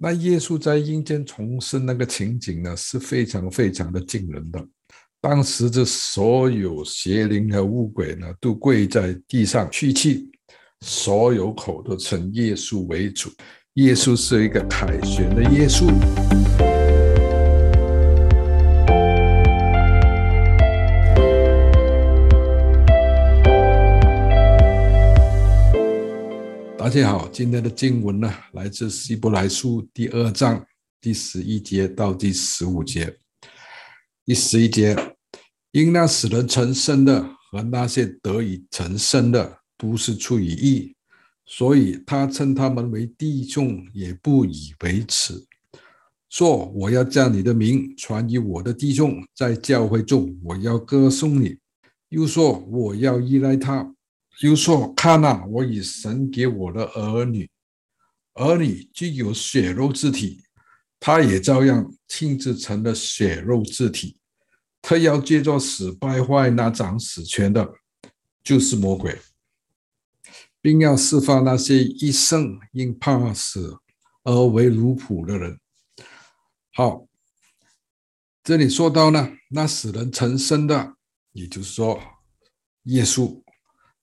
那耶稣在阴间重生那个情景呢，是非常非常的惊人的。当时这所有邪灵和恶鬼呢，都跪在地上屈膝，所有口都称耶稣为主。耶稣是一个凯旋的耶稣。大家好，今天的经文呢，来自希伯来书第二章第十一节到第十五节。第十一节，因那使人成圣的和那些得以成圣的，都是出于义，所以他称他们为弟兄，也不以为耻，说我要将你的名传于我的弟兄，在教会中我要歌颂你，又说我要依赖他。就说：“看呐，我以神给我的儿女，儿女具有血肉之体，他也照样亲自成了血肉之体。他要借着死败坏那掌死权的，就是魔鬼，并要释放那些一生因怕死而为奴仆的人。”好，这里说到呢，那使人成身的，也就是说，耶稣。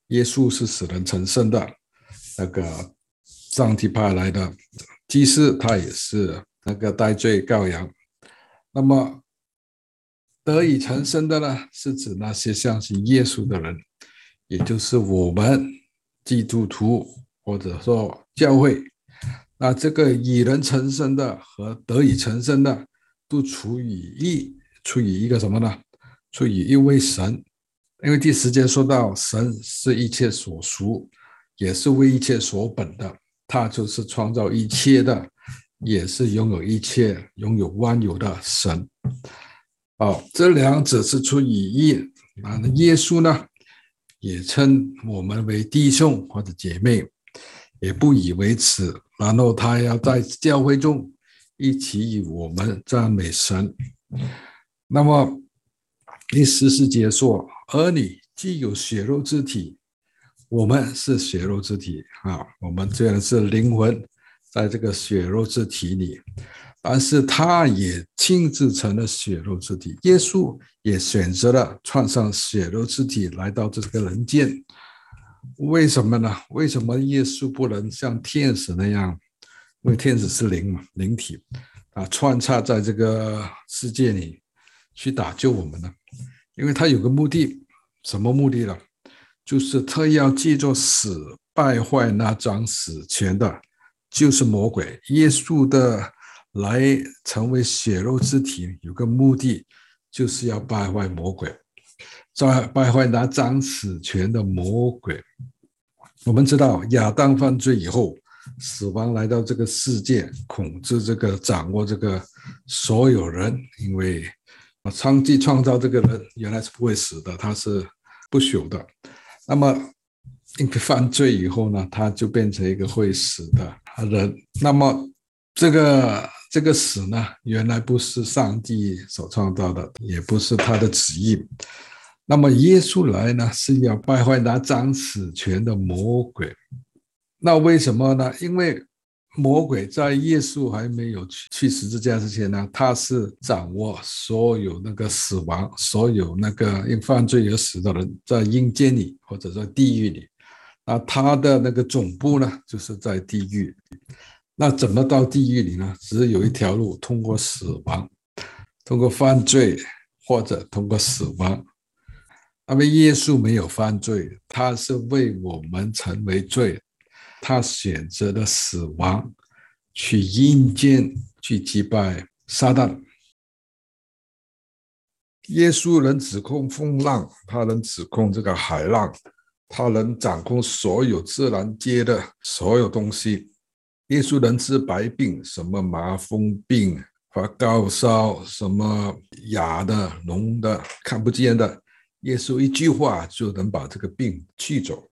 耶稣是使人成圣的，那个上帝派来的祭司，他也是那个代罪羔羊。那么得以成圣的呢，是指那些相信耶稣的人，也就是我们基督徒或者说教会。那这个以人成圣的和得以成圣的，都出于一，出于一个什么呢？出于一位神。因为第十节说到，神是一切所属，也是为一切所本的，他就是创造一切的，也是拥有一切、拥有万有的神。哦，这两者是出于一。那耶稣呢，也称我们为弟兄或者姐妹，也不以为耻。然后他要在教会中一起与我们赞美神。那么第十四节说。儿女既有血肉之体，我们是血肉之体啊。我们虽然是灵魂，在这个血肉之体里，但是他也亲自成了血肉之体。耶稣也选择了穿上血肉之体来到这个人间。为什么呢？为什么耶稣不能像天使那样？因为天使是灵嘛，灵体啊，穿插在这个世界里去打救我们呢？因为他有个目的，什么目的呢？就是他要借着死败坏那张死权的，就是魔鬼。耶稣的来成为血肉之体，有个目的，就是要败坏魔鬼，在败坏那张死权的魔鬼。我们知道亚当犯罪以后，死亡来到这个世界，控制这个、掌握这个所有人，因为。啊上帝创造这个人原来是不会死的，他是不朽的。那么因为犯罪以后呢，他就变成一个会死的人。那么这个这个死呢，原来不是上帝所创造的，也不是他的旨意。那么耶稣来呢，是要败坏那掌死权的魔鬼。那为什么呢？因为魔鬼在耶稣还没有去去十字架之前呢，他是掌握所有那个死亡，所有那个因犯罪而死的人，在阴间里或者在地狱里，那他的那个总部呢，就是在地狱。那怎么到地狱里呢？只有一条路，通过死亡，通过犯罪或者通过死亡。那么耶稣没有犯罪，他是为我们成为罪。他选择了死亡，去阴间去击败撒旦。耶稣能指控风浪，他能指控这个海浪，他能掌控所有自然界的所有东西。耶稣能治百病，什么麻风病、发高烧，什么哑的、聋的、看不见的，耶稣一句话就能把这个病去走。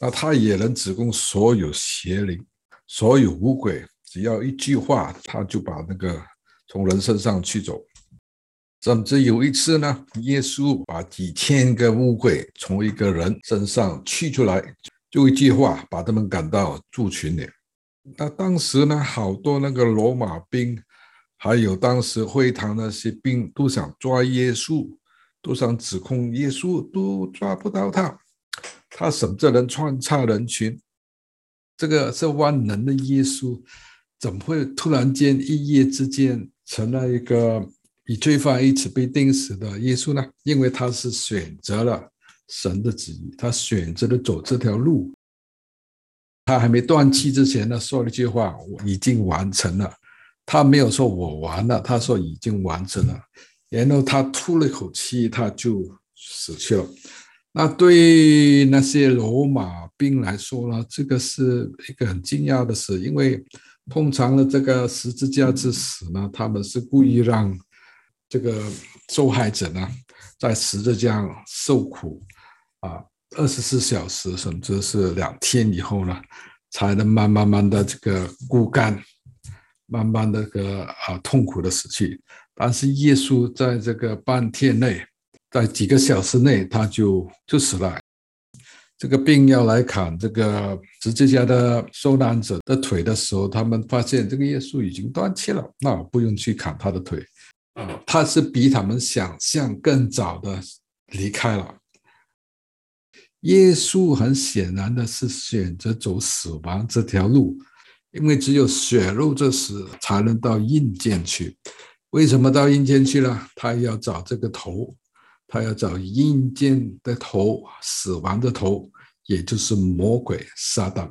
那他也能指控所有邪灵、所有污鬼，只要一句话，他就把那个从人身上驱走。甚至有一次呢，耶稣把几千个污鬼从一个人身上驱出来，就一句话把他们赶到猪群里。那当时呢，好多那个罗马兵，还有当时会堂那些兵，都想抓耶稣，都想指控耶稣，都抓不到他。他甚至能穿插人群。这个是万能的耶稣，怎么会突然间一夜之间成了一个与罪犯一起被钉死的耶稣呢？因为他是选择了神的旨意，他选择了走这条路。他还没断气之前呢，说了一句话：“我已经完成了。”他没有说“我完了”，他说“已经完成了”。然后他吐了一口气，他就死去了。那对那些罗马兵来说呢，这个是一个很惊讶的事，因为通常的这个十字架之死呢，他们是故意让这个受害者呢在十字架受苦啊，二十四小时甚至是两天以后呢，才能慢慢慢的这个枯干，慢慢的个啊痛苦的死去。但是耶稣在这个半天内。在几个小时内，他就就死了。这个病要来砍这个十字架的受难者的腿的时候，他们发现这个耶稣已经断气了，那我不用去砍他的腿。啊，他是比他们想象更早的离开了。耶稣很显然的是选择走死亡这条路，因为只有血肉之死才能到阴间去。为什么到阴间去了？他要找这个头。他要找阴间的头，死亡的头，也就是魔鬼撒旦。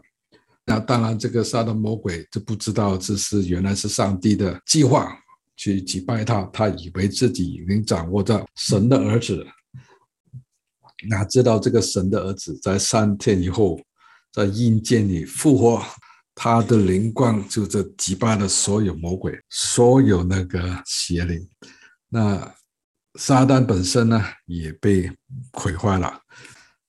那当然，这个撒旦魔鬼就不知道这是原来是上帝的计划，去击败他。他以为自己已经掌握着神的儿子，哪知道这个神的儿子在三天以后在阴间里复活，他的灵光就这击败了所有魔鬼，所有那个邪灵。那。撒旦本身呢也被毁坏了。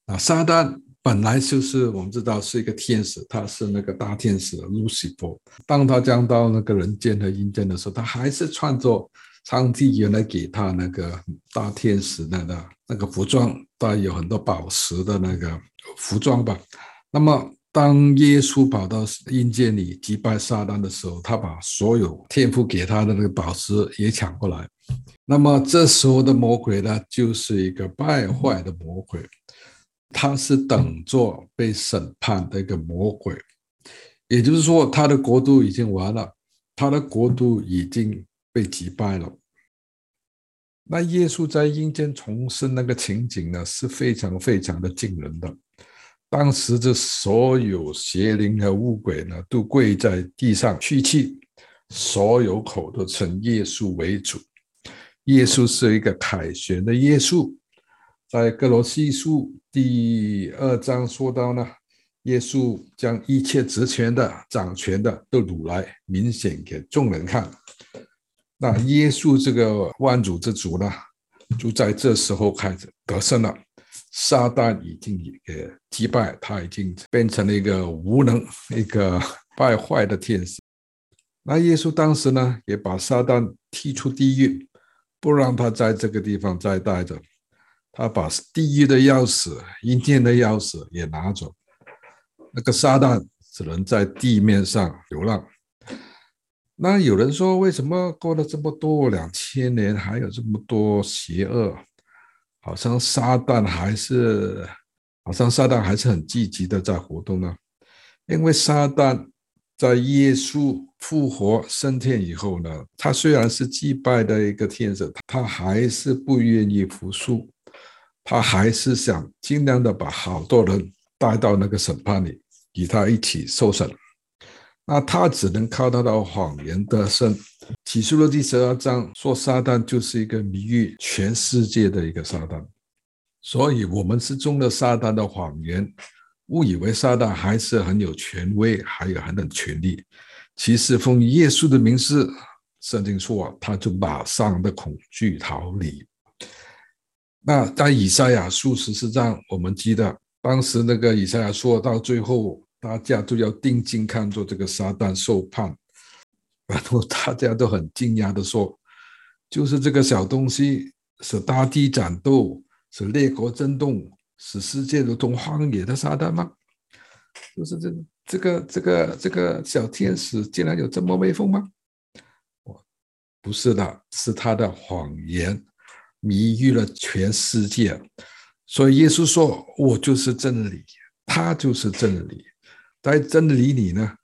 啊，撒旦本来就是我们知道是一个天使，他是那个大天使路西弗。当他降到那个人间和阴间的时候，他还是穿着上帝原来给他那个大天使的那那个服装，带有很多宝石的那个服装吧。那么，当耶稣跑到阴间里击败撒旦的时候，他把所有天父给他的那个宝石也抢过来。那么这时候的魔鬼呢，就是一个败坏的魔鬼，他是等着被审判的一个魔鬼，也就是说，他的国度已经完了，他的国度已经被击败了。那耶稣在阴间重生那个情景呢，是非常非常的惊人的。当时这所有邪灵和污鬼呢，都跪在地上屈膝，所有口都称耶稣为主。耶稣是一个凯旋的耶稣，在格罗西书第二章说到呢，耶稣将一切职权的、掌权的都掳来，明显给众人看。那耶稣这个万主之主呢，就在这时候开始得胜了，撒旦已经给击败，他已经变成了一个无能、一个败坏的天使。那耶稣当时呢，也把撒旦踢出地狱。不让他在这个地方再待着，他把地狱的钥匙、阴间的钥匙也拿走。那个撒旦只能在地面上流浪。那有人说，为什么过了这么多两千年，还有这么多邪恶？好像撒旦还是，好像撒旦还是很积极的在活动呢？因为撒旦。在耶稣复活升天以后呢，他虽然是祭拜的一个天使，他还是不愿意服输，他还是想尽量的把好多人带到那个审判里，与他一起受审。那他只能靠他的谎言得胜。启示录第十二章说，撒旦就是一个迷惑全世界的一个撒旦，所以我们是中了撒旦的谎言。误以为撒旦还是很有权威，还有很有权力。其实奉耶稣的名字，圣经说他就马上的恐惧逃离。那在以赛亚书十四章，我们记得当时那个以赛亚说到最后，大家都要定睛看着这个撒旦受判，然后大家都很惊讶的说，就是这个小东西使大地战斗，使列国震动。使世界如同荒野的撒旦吗？就是这这个这个这个小天使竟然有这么威风吗？不是的，是他的谎言迷惑了全世界。所以耶稣说：“我就是真理，他就是真理。在真理里呢，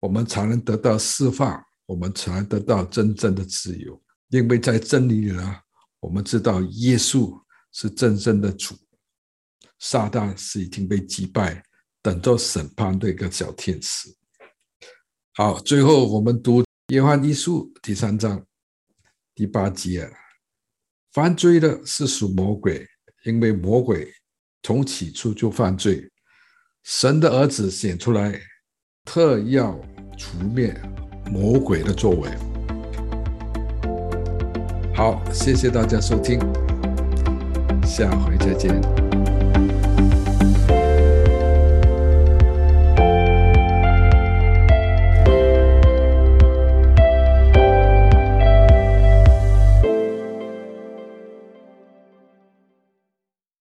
我们才能得到释放，我们才得到真正的自由。因为在真理里呢，我们知道耶稣是真正的主，撒旦是已经被击败，等着审判的一个小天使。好，最后我们读约翰一书第三章第八节：犯罪的是属魔鬼。”因为魔鬼从起初就犯罪，神的儿子显出来，特要除灭魔鬼的作为。好，谢谢大家收听，下回再见。